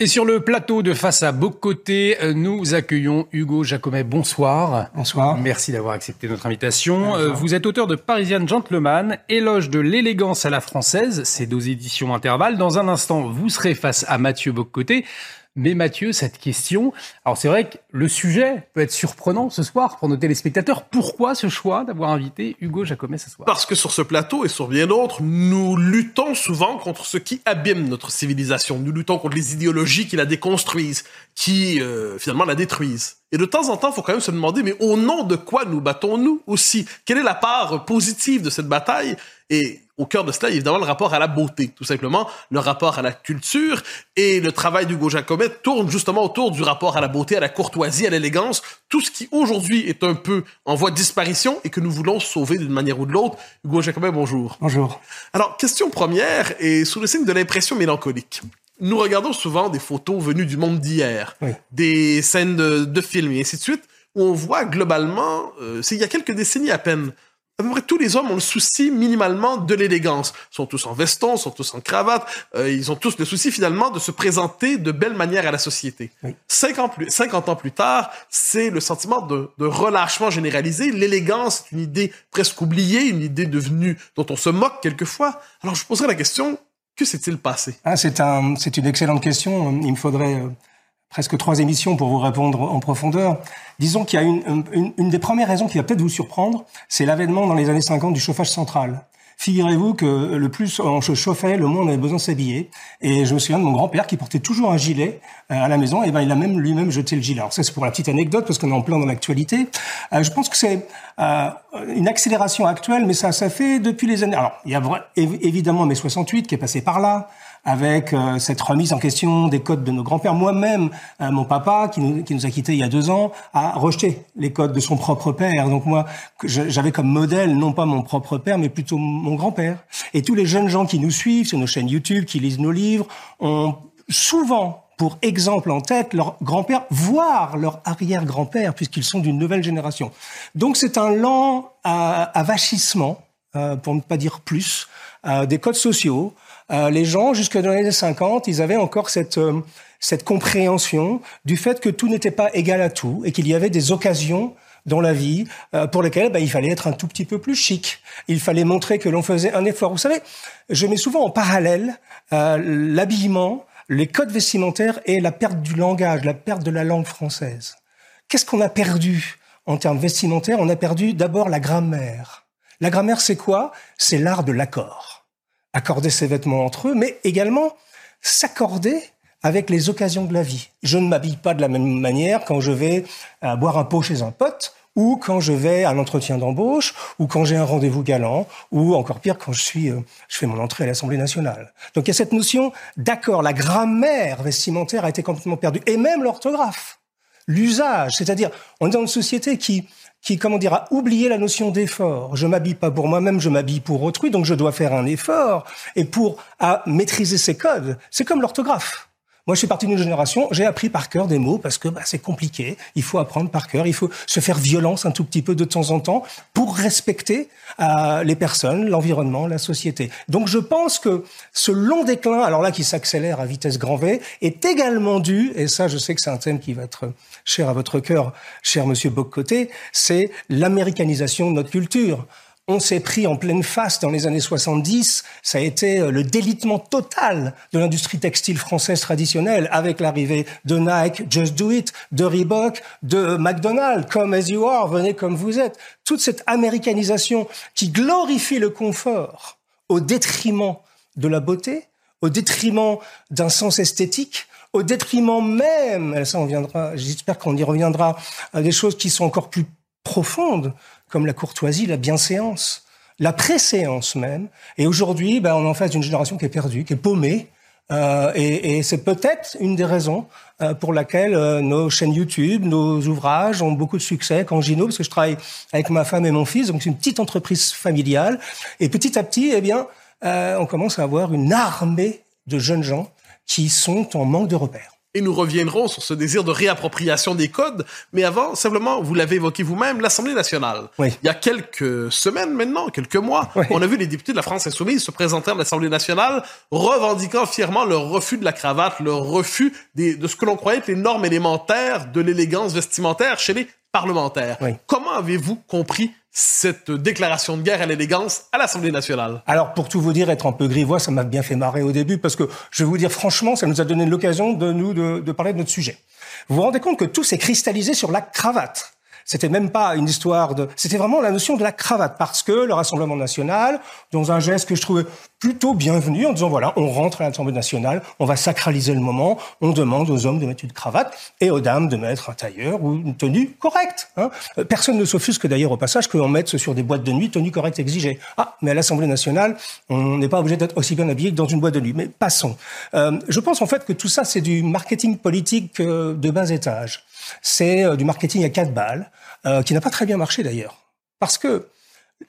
Et sur le plateau de Face à Bocoté, nous accueillons Hugo Jacomet. Bonsoir. Bonsoir. Merci d'avoir accepté notre invitation. Bonsoir. Vous êtes auteur de Parisian Gentleman, éloge de l'élégance à la française, c'est deux éditions intervalles. Dans un instant, vous serez face à Mathieu Bocoté. Mais Mathieu, cette question, alors c'est vrai que le sujet peut être surprenant ce soir pour nos téléspectateurs. Pourquoi ce choix d'avoir invité Hugo Jacomet ce soir? Parce que sur ce plateau et sur bien d'autres, nous luttons souvent contre ce qui abîme notre civilisation. Nous luttons contre les idéologies qui la déconstruisent, qui euh, finalement la détruisent. Et de temps en temps, il faut quand même se demander, mais au nom de quoi nous battons-nous aussi? Quelle est la part positive de cette bataille? Et au cœur de cela, évidemment, le rapport à la beauté, tout simplement, le rapport à la culture. Et le travail d'Hugo Jacomet tourne justement autour du rapport à la beauté, à la courtoisie, à l'élégance, tout ce qui aujourd'hui est un peu en voie de disparition et que nous voulons sauver d'une manière ou de l'autre. Hugo Jacomet, bonjour. Bonjour. Alors, question première, et sous le signe de l'impression mélancolique nous regardons souvent des photos venues du monde d'hier, oui. des scènes de, de, films et ainsi de suite, où on voit globalement, euh, c'est il y a quelques décennies à peine, à peu près tous les hommes ont le souci minimalement de l'élégance. Ils sont tous en veston, sont tous en cravate, euh, ils ont tous le souci finalement de se présenter de belle manière à la société. Oui. 50, plus, 50 ans plus tard, c'est le sentiment de, de relâchement généralisé. L'élégance est une idée presque oubliée, une idée devenue dont on se moque quelquefois. Alors je poserai la question, que s'est-il passé? Ah, C'est un, c'est une excellente question. Il me faudrait euh, presque trois émissions pour vous répondre en profondeur. Disons qu'il y a une, une, une des premières raisons qui va peut-être vous surprendre, c'est l'avènement dans les années 50 du chauffage central. Figurez-vous que le plus on se chauffait, le moins on avait besoin de s'habiller. Et je me souviens de mon grand-père qui portait toujours un gilet euh, à la maison. Et ben il a même lui-même jeté le gilet. Alors ça c'est pour la petite anecdote parce qu'on est en plein dans l'actualité. Euh, je pense que c'est euh, une accélération actuelle, mais ça ça fait depuis les années. Alors il y a évidemment mai 68 qui est passé par là avec euh, cette remise en question des codes de nos grands-pères. Moi-même, euh, mon papa, qui nous, qui nous, a quittés il y a deux ans, a rejeté les codes de son propre père. Donc moi, j'avais comme modèle non pas mon propre père, mais plutôt mon grand-père. Et tous les jeunes gens qui nous suivent sur nos chaînes YouTube, qui lisent nos livres, ont souvent pour exemple en tête leur grand-père, voire leur arrière-grand-père, puisqu'ils sont d'une nouvelle génération. Donc c'est un lent avachissement, euh, pour ne pas dire plus, euh, des codes sociaux, euh, les gens, jusque dans les années 50, ils avaient encore cette, euh, cette compréhension du fait que tout n'était pas égal à tout et qu'il y avait des occasions dans la vie euh, pour lesquelles bah, il fallait être un tout petit peu plus chic. Il fallait montrer que l'on faisait un effort. Vous savez, je mets souvent en parallèle euh, l'habillement, les codes vestimentaires et la perte du langage, la perte de la langue française. Qu'est-ce qu'on a perdu en termes vestimentaires? On a perdu d'abord la grammaire. La grammaire, c'est quoi? C'est l'art de l'accord accorder ses vêtements entre eux, mais également s'accorder avec les occasions de la vie. Je ne m'habille pas de la même manière quand je vais euh, boire un pot chez un pote ou quand je vais à l'entretien d'embauche, ou quand j'ai un rendez-vous galant, ou encore pire quand je suis, euh, je fais mon entrée à l'Assemblée nationale. Donc il y a cette notion d'accord, la grammaire vestimentaire a été complètement perdue, et même l'orthographe, l'usage, c'est-à-dire on est dans une société qui qui, comment dire, a oublié la notion d'effort. Je m'habille pas pour moi-même, je m'habille pour autrui, donc je dois faire un effort. Et pour à maîtriser ces codes, c'est comme l'orthographe. Moi, je suis parti d'une génération, j'ai appris par cœur des mots parce que bah, c'est compliqué. Il faut apprendre par cœur, il faut se faire violence un tout petit peu de temps en temps pour respecter euh, les personnes, l'environnement, la société. Donc, je pense que ce long déclin, alors là, qui s'accélère à vitesse grand V, est également dû, et ça, je sais que c'est un thème qui va être cher à votre cœur, cher Monsieur Boccoté, c'est l'américanisation de notre culture on s'est pris en pleine face dans les années 70. Ça a été euh, le délitement total de l'industrie textile française traditionnelle avec l'arrivée de Nike, Just Do It, de Reebok, de McDonald's, Come As You Are, venez comme vous êtes. Toute cette américanisation qui glorifie le confort au détriment de la beauté, au détriment d'un sens esthétique, au détriment même, ça on viendra, j'espère qu'on y reviendra, à des choses qui sont encore plus profondes, comme la courtoisie, la bienséance, la préséance même. Et aujourd'hui, ben, on est en face d'une génération qui est perdue, qui est paumée. Euh, et, et c'est peut-être une des raisons euh, pour laquelle euh, nos chaînes YouTube, nos ouvrages ont beaucoup de succès. Quand Gino, parce que je travaille avec ma femme et mon fils, donc c'est une petite entreprise familiale. Et petit à petit, eh bien, euh, on commence à avoir une armée de jeunes gens qui sont en manque de repères. Et nous reviendrons sur ce désir de réappropriation des codes. Mais avant, simplement, vous l'avez évoqué vous-même, l'Assemblée nationale. Oui. Il y a quelques semaines maintenant, quelques mois, Oui. on a vu les députés de la France insoumise se présenter à l'Assemblée nationale, revendiquant fièrement leur refus de la cravate, leur refus des- de ce que l'on croyait être les normes élémentaires de l'élégance vestimentaire chez les parlementaires. Oui. Comment avez-vous compris cette déclaration de guerre à l'élégance à l'Assemblée nationale? Alors, pour tout vous dire, être un peu grivois, ça m'a bien fait marrer au début, parce que je vais vous dire franchement, ça nous a donné l'occasion de nous de, de parler de notre sujet. Vous vous rendez compte que tout s'est cristallisé sur la cravate. C'était même pas une histoire de, c'était vraiment la notion de la cravate, parce que le Rassemblement national, dans un geste que je trouvais plutôt bienvenu, en disant voilà, on rentre à l'Assemblée nationale, on va sacraliser le moment, on demande aux hommes de mettre une cravate et aux dames de mettre un tailleur ou une tenue correcte. Hein. Euh, Personne ne s'offusque d'ailleurs au passage qu'on mette sur des boîtes de nuit tenue correcte exigée. Ah, mais à l'Assemblée nationale, on n'est pas obligé d'être aussi bien habillé que dans une boîte de nuit. Mais passons. Euh, je pense en fait que tout ça, c'est du marketing politique euh, de bas étage. C'est euh, du marketing à quatre balles, euh, qui n'a pas très bien marché d'ailleurs. Parce que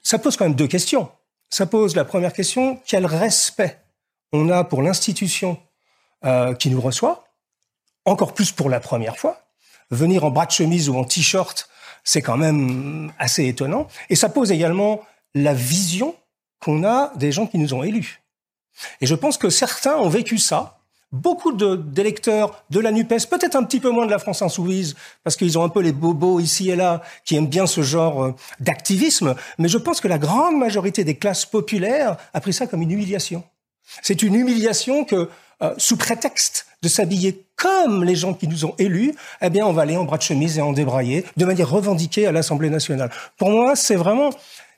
ça pose quand même deux questions. Ça pose la première question, quel respect on a pour l'institution euh, qui nous reçoit, encore plus pour la première fois. Venir en bras de chemise ou en t-shirt, c'est quand même assez étonnant. Et ça pose également la vision qu'on a des gens qui nous ont élus. Et je pense que certains ont vécu ça. Beaucoup d'électeurs de la NUPES, peut-être un petit peu moins de la France Insoumise, parce qu'ils ont un peu les bobos ici et là, qui aiment bien ce genre euh, d'activisme, mais je pense que la grande majorité des classes populaires a pris ça comme une humiliation. C'est une humiliation que, euh, sous prétexte de s'habiller comme les gens qui nous ont élus, eh bien, on va aller en bras de chemise et en débraillé, de manière revendiquée à l'Assemblée nationale. Pour moi, c'est vraiment,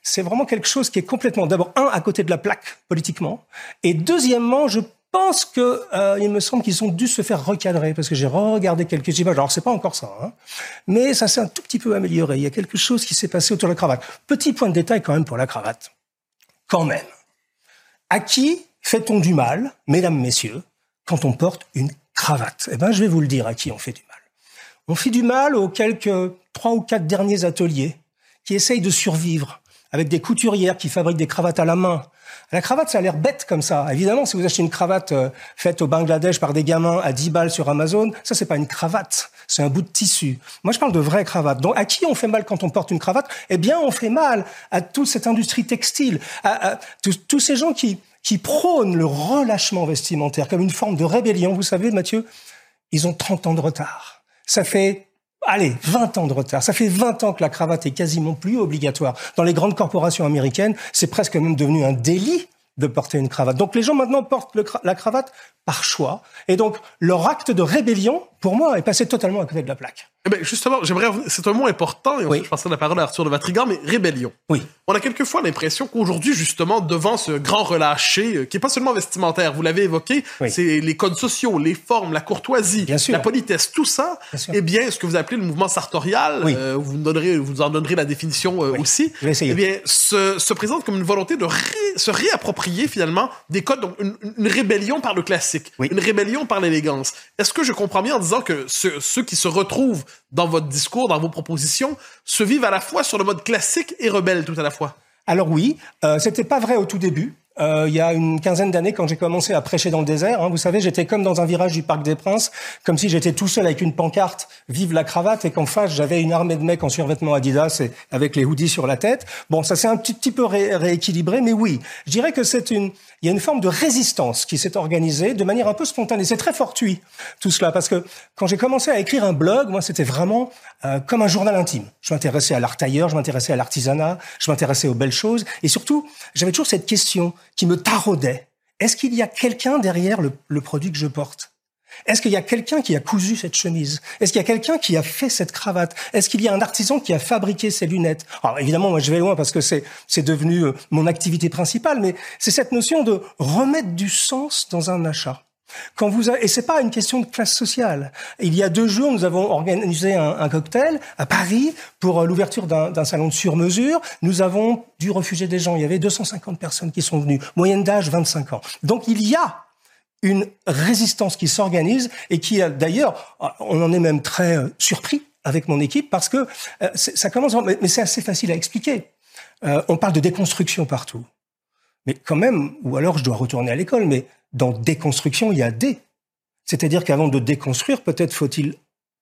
c'est vraiment quelque chose qui est complètement, d'abord, un, à côté de la plaque, politiquement, et deuxièmement, je pense que, euh, il me semble qu'ils ont dû se faire recadrer, parce que j'ai regardé quelques images. Alors, c'est pas encore ça, hein, mais ça s'est un tout petit peu amélioré. Il y a quelque chose qui s'est passé autour de la cravate. Petit point de détail quand même pour la cravate. Quand même. À qui fait-on du mal, mesdames, messieurs, quand on porte une cravate? Eh bien, je vais vous le dire à qui on fait du mal. On fait du mal aux quelques trois ou quatre derniers ateliers qui essayent de survivre avec des couturières qui fabriquent des cravates à la main. La cravate, ça a l'air bête comme ça. Évidemment, si vous achetez une cravate euh, faite au Bangladesh par des gamins à 10 balles sur Amazon, ça, c'est pas une cravate. C'est un bout de tissu. Moi, je parle de vraies cravates. Donc, à qui on fait mal quand on porte une cravate? Eh bien, on fait mal à toute cette industrie textile, à, tous ces gens qui, qui prônent le relâchement vestimentaire comme une forme de rébellion. Vous savez, Mathieu, ils ont 30 ans de retard. Ça fait, allez, 20 ans de retard. Ça fait 20 ans que la cravate est quasiment plus obligatoire. Dans les grandes corporations américaines, c'est presque même devenu un délit de porter une cravate. Donc les gens maintenant portent la cravate par choix. Et donc leur acte de rébellion, pour moi, est passé totalement à côté de la plaque. Eh ben, justement, j'aimerais c'est un mot important, et je passerai la parole à Arthur de Vatrigan, mais rébellion. Oui. On a quelquefois l'impression qu'aujourd'hui, justement, devant ce grand relâché, euh, qui est pas seulement vestimentaire, vous l'avez évoqué, Oui. c'est les codes sociaux, les formes, la courtoisie, Bien sûr. la politesse, tout ça, Bien eh bien, ce que vous appelez le mouvement sartorial, euh, vous, nous donnerez, vous en donnerez la définition euh, aussi, eh bien, se, se présente comme une volonté de ré- se réapproprier finalement des codes, donc une, une rébellion par le classique, une rébellion par l'élégance. Est-ce que je comprends bien en disant que ceux qui se retrouvent dans votre discours, dans vos propositions, se vivent à la fois sur le mode classique et rebelle tout à la fois? Alors oui, euh, c'était pas vrai au tout début. Euh, il y a une quinzaine d'années, quand j'ai commencé à prêcher dans le désert, hein, vous savez, j'étais comme dans un virage du Parc des Princes, comme si j'étais tout seul avec une pancarte "Vive la cravate" et qu'en face j'avais une armée de mecs en survêtement Adidas et avec les hoodies sur la tête. Bon, ça s'est un petit, peu ré- rééquilibré, mais oui, je dirais que c'est une, il y a une forme de résistance qui s'est organisée de manière un peu spontanée. C'est très fortuit tout cela parce que quand j'ai commencé à écrire un blog, moi c'était vraiment euh, comme un journal intime. Je m'intéressais à l'art tailleur, je m'intéressais à l'artisanat, je m'intéressais aux belles choses et surtout j'avais toujours cette question qui me taraudait. Est-ce qu'il y a quelqu'un derrière le, le produit que je porte? Est-ce qu'il y a quelqu'un qui a cousu cette chemise? Est-ce qu'il y a quelqu'un qui a fait cette cravate? Est-ce qu'il y a un artisan qui a fabriqué ces lunettes? Alors évidemment, moi je vais loin parce que c'est devenu euh, mon activité principale, mais c'est cette notion de remettre du sens dans un achat. Quand vous a- et c'est pas une question de classe sociale. Il y a deux jours, nous avons organisé un, un cocktail à Paris pour euh, l'ouverture d'un d'un salon de sur-mesure. Nous avons dû refuser des gens. Il y avait 250 personnes qui sont venues, moyenne d'âge 25 ans. Donc il y a une résistance qui s'organise et qui, d'ailleurs, on en est même très euh, surpris avec mon équipe parce que euh, ça commence, mais, mais c'est assez facile à expliquer. Euh, on parle de déconstruction partout. Mais quand même, ou alors je dois retourner à l'école, mais dans déconstruction, il y a des. C'est-à-dire qu'avant de déconstruire, peut-être faut-il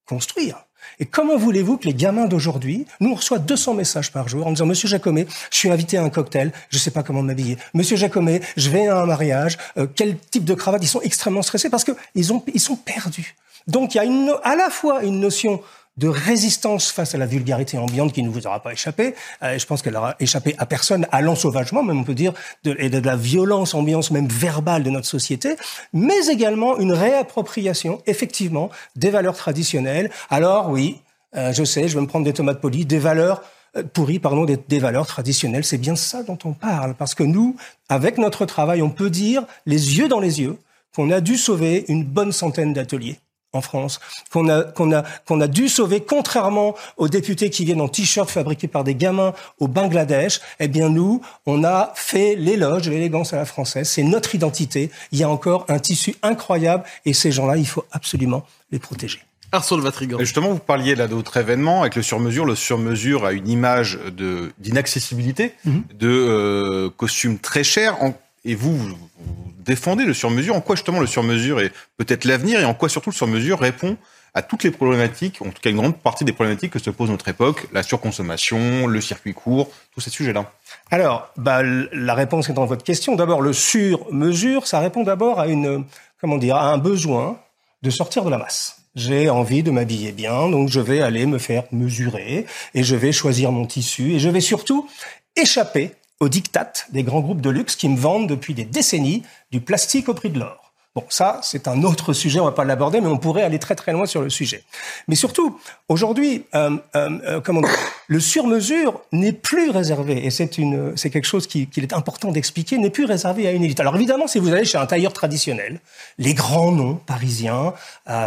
construire. Et comment voulez-vous que les gamins d'aujourd'hui, nous on reçoit 200 messages par jour en disant Monsieur Jacomet, je suis invité à un cocktail, je ne sais pas comment m'habiller. Monsieur Jacomet, je vais à un mariage, euh, quel type de cravate? Ils sont extrêmement stressés parce que ils ont ils sont perdus. Donc il y a à la fois une notion de résistance face à la vulgarité ambiante qui ne vous aura pas échappé. Euh, je pense qu'elle aura échappé à personne, à l'ensauvagement, même on peut dire, de, et de la violence ambiance même verbale de notre société, mais également une réappropriation, effectivement, des valeurs traditionnelles. Alors oui, euh, je sais, je vais me prendre des tomates polies, des valeurs euh, pourries, pardon, des, des valeurs traditionnelles. C'est bien ça dont on parle, parce que nous, avec notre travail, on peut dire, les yeux dans les yeux, qu'on a dû sauver une bonne centaine d'ateliers en France, qu'on a, qu'on a, qu'on a dû sauver, contrairement aux députés qui viennent en t-shirt fabriqués par des gamins au Bangladesh, eh bien nous, on a fait l'éloge de l'élégance à la française. C'est notre identité. Il y a encore un tissu incroyable et ces gens-là, il faut absolument les protéger. Arsène Vatrigan. Justement, vous parliez là d'autres événements avec le sur-mesure. Le sur-mesure a une image de d'inaccessibilité, mm-hmm. de euh, costumes très chers. et vous, vous défendez le sur-mesure. En quoi justement le sur-mesure est peut-être l'avenir et en quoi surtout le sur-mesure répond à toutes les problématiques, en tout cas une grande partie des problématiques que se pose notre époque, la surconsommation, le circuit court, tous ces sujets-là Alors, bah, la réponse est dans votre question. D'abord, le sur-mesure, ça répond d'abord à une, comment dire, à un besoin de sortir de la masse. J'ai envie de m'habiller bien, donc je vais aller me faire mesurer et je vais choisir mon tissu et je vais surtout échapper au diktat des grands groupes de luxe qui me vendent depuis des décennies du plastique au prix de l'or. Bon, ça, c'est un autre sujet, on va pas l'aborder, mais on pourrait aller très très loin sur le sujet. Mais surtout, aujourd'hui, euh, euh, euh le sur-mesure n'est plus réservé, et c'est une, c'est quelque chose qu'il qui est important d'expliquer, n'est plus réservé à une élite. Alors évidemment, si vous allez chez un tailleur traditionnel, les grands noms parisiens,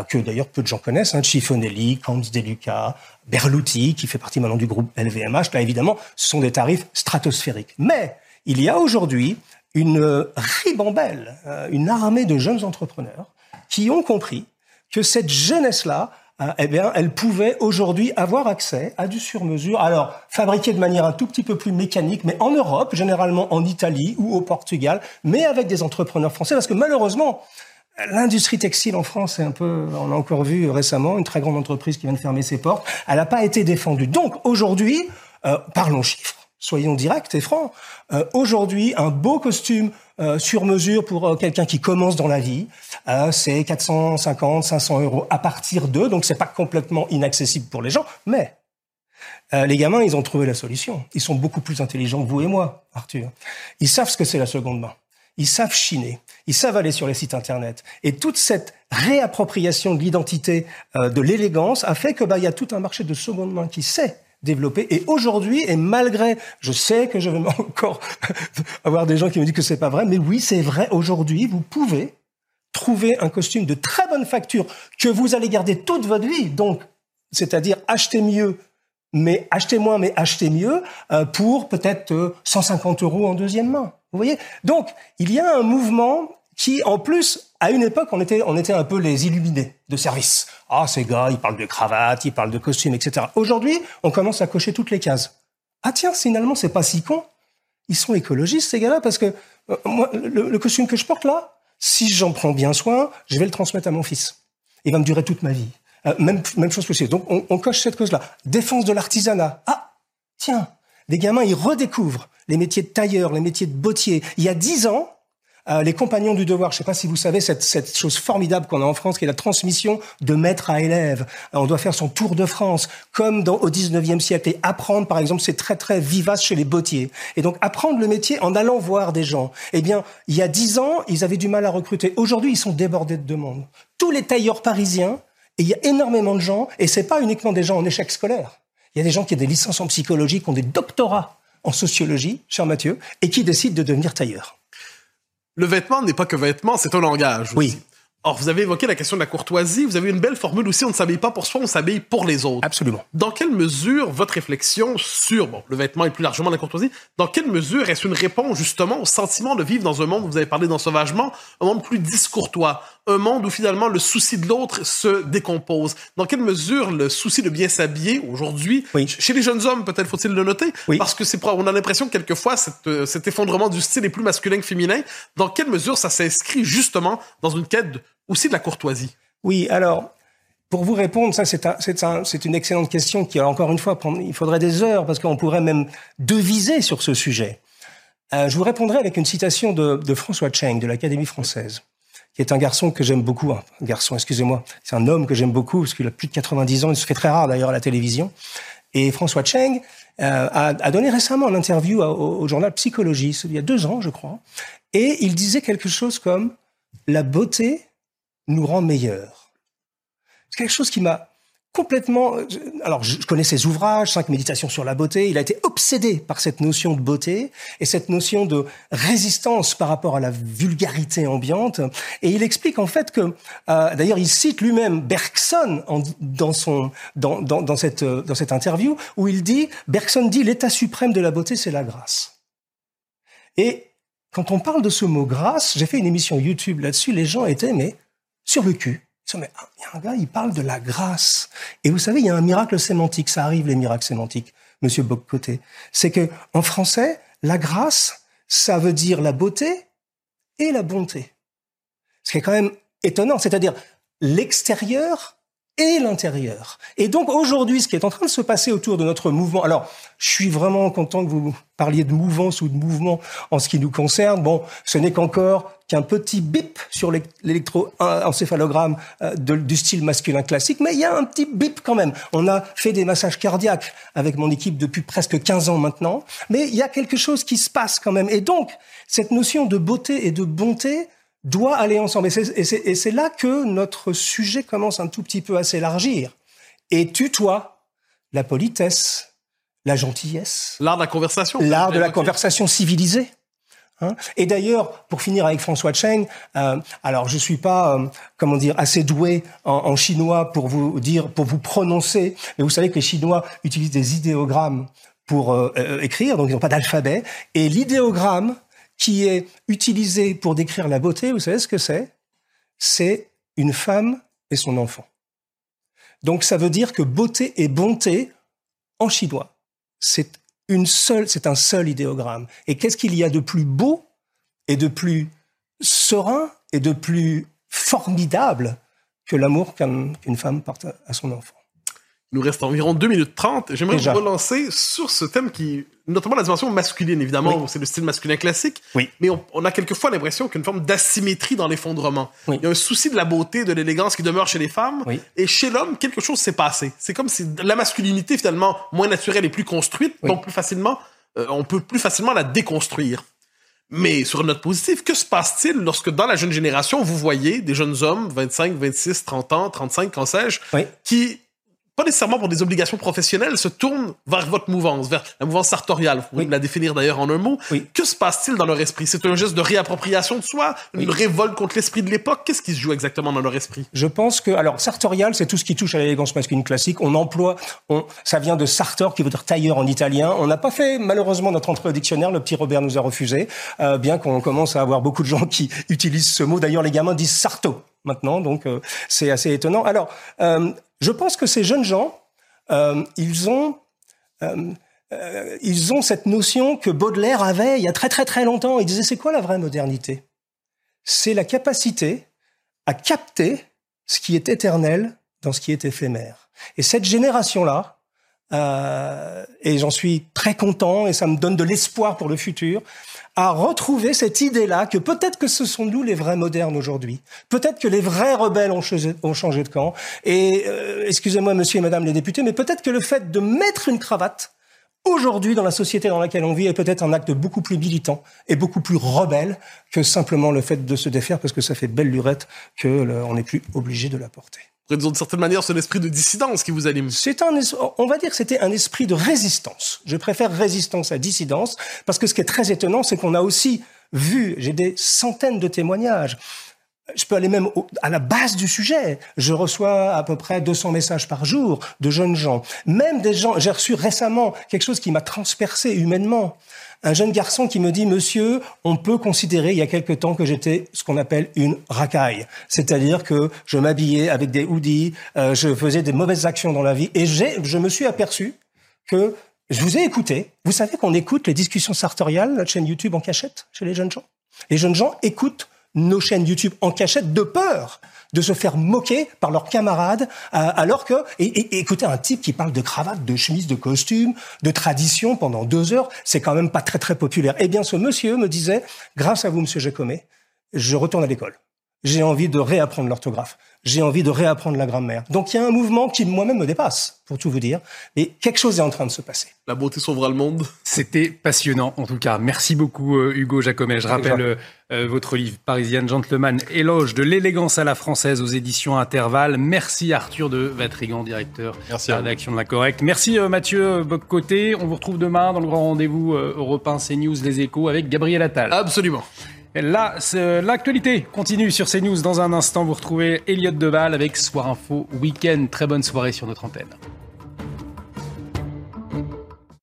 que d'ailleurs peu de gens connaissent, hein, Chiffonelli, Camps Deluca, Berluti, qui fait partie maintenant du groupe LVMH, là évidemment, ce sont des tarifs stratosphériques. Mais il y a aujourd'hui une ribambelle, euh, une armée de jeunes entrepreneurs qui ont compris que cette jeunesse-là, euh, eh bien, elle pouvait aujourd'hui avoir accès à du sur-mesure. Alors, fabriqué de manière un tout petit peu plus mécanique, mais en Europe, généralement en Italie ou au Portugal, mais avec des entrepreneurs français, parce que malheureusement, L'industrie textile en France, c'est un peu, on a encore vu récemment une très grande entreprise qui vient de fermer ses portes. Elle n'a pas été défendue. Donc aujourd'hui, euh, parlons chiffres soyons directs et francs. Euh, aujourd'hui, un beau costume euh, sur mesure pour euh, quelqu'un qui commence dans la vie, c'est 450, 500 euros à partir d'eux, donc c'est pas complètement inaccessible pour les gens, mais les gamins, ils ont trouvé la solution. Ils sont beaucoup plus intelligents que vous et moi, Arthur. Ils savent ce que c'est la seconde main. Ils savent chiner. Ils savent aller sur les sites internet. Et toute cette réappropriation de l'identité, de l'élégance, a fait que bah il y a tout un marché de seconde main qui sait développé. Et aujourd'hui, et malgré, je sais que je vais encore avoir des gens qui me disent que c'est pas vrai, mais oui, c'est vrai. Aujourd'hui, vous pouvez trouver un costume de très bonne facture que vous allez garder toute votre vie. Donc, c'est-à-dire acheter mieux, mais acheter moins, mais acheter mieux euh, pour peut-être 150 euh, euros en deuxième main. Vous voyez? Donc, il y a un mouvement qui, en plus, à une époque, on était, on était un peu les illuminés de service. Ah, ces gars, ils parlent de cravate, ils parlent de costume, etc. Aujourd'hui, on commence à cocher toutes les cases. Ah tiens, finalement, c'est pas si con. Ils sont écologistes, ces gars-là, parce que euh, moi, le, costume que je porte là, si j'en prends bien soin, je vais le transmettre à mon fils. Il va me durer toute ma vie. Euh, même, même chose possible. Donc, on, coche cette cause-là. Défense de l'artisanat. Ah, tiens, les gamins, ils redécouvrent les métiers de tailleur, les métiers de bottier. Il y a dix ans, euh, les compagnons du devoir, je ne sais pas si vous savez cette, cette chose formidable qu'on a en France, qui est la transmission de maître à élève. Euh, on doit faire son tour de France, comme dans, au 19e siècle. Et apprendre, par exemple, c'est très très vivace chez les bottiers. Et donc apprendre le métier en allant voir des gens. Eh bien, il y a dix ans, ils avaient du mal à recruter. Aujourd'hui, ils sont débordés de demandes. Tous les tailleurs parisiens, et il y a énormément de gens, et c'est pas uniquement des gens en échec scolaire. Il y a des gens qui ont des licences en psychologie, qui ont des doctorats en sociologie, cher Mathieu, et qui décident de devenir tailleurs le vêtement n'est pas que vêtement, c'est un langage. Aussi. Oui. Or, vous avez évoqué la question de la courtoisie. Vous avez une belle formule aussi. On ne s'habille pas pour soi, on s'habille pour les autres. Absolument. Dans quelle mesure votre réflexion sur bon, le vêtement et plus largement la courtoisie, dans quelle mesure est-ce une réponse justement au sentiment de vivre dans un monde, vous avez parlé d'ensauvagement, un monde plus discourtois, un monde où finalement le souci de l'autre se décompose. Dans quelle mesure le souci de bien s'habiller aujourd'hui, chez les jeunes hommes, peut-être faut-il le noter, parce que c'est on a l'impression que quelquefois euh, cet effondrement du style est plus masculin que féminin. Dans quelle mesure ça s'inscrit justement dans une quête aussi de la courtoisie? Oui, alors, pour vous répondre, ça c'est un, un, une excellente question qui, encore une fois, il faudrait des heures parce qu'on pourrait même deviser sur ce sujet. Euh, je vous répondrai avec une citation de, de François Cheng de l'Académie française, qui est un garçon que j'aime beaucoup. Un garçon, excusez-moi, c'est un homme que j'aime beaucoup parce qu'il a plus de 90 ans. Il se fait très rare d'ailleurs à la télévision. Et François Cheng euh, a, a, donné récemment une interview au, au, journal Psychologie, il y a deux ans, je crois, et il disait quelque chose comme la beauté nous rend meilleurs. C'est quelque chose qui m'a complètement. Alors, je connais ses ouvrages, cinq méditations sur la beauté. Il a été obsédé par cette notion de beauté et cette notion de résistance par rapport à la vulgarité ambiante. Et il explique en fait que, euh, d'ailleurs, il cite lui-même Bergson dans son dans, cette dans cette interview où il dit Bergson dit l'état suprême de la beauté, c'est la grâce. Et quand on parle de ce mot grâce, j'ai fait une émission YouTube là-dessus. Les gens étaient mais sur le cul mais ah, il y a un gars, il parle de la grâce. Et vous savez, il y a un miracle sémantique. Ça arrive, les miracles sémantiques, monsieur Boccoté. C'est que, en français, la grâce, ça veut dire la beauté et la bonté. Ce qui est quand même étonnant. C'est-à-dire, l'extérieur et l'intérieur. Et donc aujourd'hui, ce qui est en train de se passer autour de notre mouvement, alors je suis vraiment content que vous parliez de mouvance ou de mouvement en ce qui nous concerne. Bon, ce n'est qu'encore qu'un petit bip sur l'électroencéphalogramme euh, du style masculin classique, mais il y a un petit bip quand même. On a fait des massages cardiaques avec mon équipe depuis presque 15 ans maintenant, mais il y a quelque chose qui se passe quand même. Et donc, cette notion de beauté et de bonté, doit aller ensemble. Et c'est là que notre sujet commence un tout petit peu à s'élargir. Et tutoie la politesse, la gentillesse. L'art de la conversation. L'art de la conversation civilisée. Hein et d'ailleurs, pour finir avec François Cheng, euh, alors je suis pas, euh, comment dire, assez doué en, en, chinois pour vous dire, pour vous prononcer, mais vous savez que les Chinois utilisent des idéogrammes pour euh, euh écrire, donc ils n'ont pas d'alphabet. Et l'idéogramme, qui est utilisé pour décrire la beauté, vous savez ce que c'est? C'est une femme et son enfant. Donc ça veut dire que beauté et bonté en chinois, c'est une seule, c'est un seul idéogramme. Et qu'est-ce qu'il y a de plus beau et de plus serein et de plus formidable que l'amour qu'une femme porte à son enfant? Il nous reste environ 2 minutes 30. J'aimerais vous relancer sur ce thème qui, notamment la dimension masculine, évidemment, c'est le style masculin classique. Oui. Mais on, a quelquefois l'impression qu'il y a une forme d'asymétrie dans l'effondrement. Il y a un souci de la beauté, de l'élégance qui demeure chez les femmes. Et chez l'homme, quelque chose s'est passé. C'est comme si la masculinité, finalement, moins naturelle et plus construite, donc plus facilement, euh, on peut plus facilement la déconstruire. Mais sur une note positive, que se passe-t-il lorsque dans la jeune génération, vous voyez des jeunes hommes, 25, 26, 30 ans, 35, quand sais-je, qui pas nécessairement pour des obligations professionnelles, se tournent vers votre mouvance, vers la mouvance sartoriale. Vous pouvez la définir d'ailleurs en un mot. Que se passe-t-il dans leur esprit? C'est un geste de réappropriation de soi, une révolte contre l'esprit de l'époque? Qu'est-ce qui se joue exactement dans leur esprit? Je pense que alors sartorial, c'est tout ce qui touche à l'élégance masculine classique. On emploie, on, ça vient de sartor qui veut dire tailleur en italien. On n'a pas fait malheureusement notre entrée au dictionnaire. Le petit Robert nous a refusé, euh, bien qu'on commence à avoir beaucoup de gens qui utilisent ce mot. D'ailleurs, les gamins disent sarto maintenant, donc euh, c'est assez étonnant. Alors, euh, je pense que ces jeunes gens, euh, ils ont ils ont cette notion que Baudelaire avait il y a très très très longtemps. Il disait c'est quoi la vraie modernité? C'est la capacité à capter ce qui est éternel dans ce qui est éphémère. Et cette génération-là, euh, et j'en suis très content et ça me donne de l'espoir pour le futur, à retrouver cette idée-là que peut-être que ce sont nous les vrais modernes aujourd'hui. Peut-être que les vrais rebelles ont changé, de camp. Et euh, excusez-moi, monsieur et madame les députés, mais peut-être que le fait de mettre une cravate aujourd'hui dans la société dans laquelle on vit est peut-être un acte beaucoup plus militant et beaucoup plus rebelle que simplement le fait de se défaire parce que ça fait belle lurette que n'est plus obligé de la porter d'une certaine manière, c'est l'esprit de dissidence qui vous anime. C'est un, on va dire que c'était un esprit de résistance. Je préfère résistance à dissidence parce que ce qui est très étonnant, c'est qu'on a aussi vu, j'ai des centaines de témoignages. Je peux aller même à la base du sujet. Je reçois à peu près 200 messages par jour de jeunes gens. Même des gens, j'ai reçu récemment quelque chose qui m'a transpercé humainement un jeune garçon qui me dit, monsieur, on peut considérer il y a quelque temps que j'étais ce qu'on appelle une racaille. C'est-à-dire que je m'habillais avec des hoodies, euh, je faisais des mauvaises actions dans la vie et je me suis aperçu que je vous ai écouté. Vous savez qu'on écoute les discussions sartoriales, notre chaîne YouTube en cachette chez les jeunes gens? Les jeunes gens écoutent nos chaînes YouTube en cachette de peur de se faire moquer par leurs camarades, euh, alors que, et, écoutez, un type qui parle de cravate, de chemise, de costume, de tradition pendant deux heures, c'est quand même pas très très populaire. Eh bien, ce monsieur me disait, grâce à vous, monsieur Jacomé, je retourne à l'école. J'ai envie de réapprendre l'orthographe j'ai envie de réapprendre la grammaire. Donc il y a un mouvement qui moi-même me dépasse, pour tout vous dire. Et quelque chose est en train de se passer. La beauté sauvera le monde. C'était passionnant, en tout cas. Merci beaucoup, euh, Hugo Jacomet. Je rappelle euh, euh, votre livre Parisienne Gentleman, éloge de l'élégance à la française aux éditions Intervalle. Merci Arthur de Vatrigan, directeur Merci de la rédaction de La Correcte. Merci Mathieu Boccoté. On vous retrouve demain dans le grand rendez-vous européen CNews Les Échos avec Gabriel Attal. Absolument. Là, l'actualité continue sur CNews. Dans un instant, vous retrouvez Elliot Deval avec Soir Info Week-end. Très bonne soirée sur notre antenne.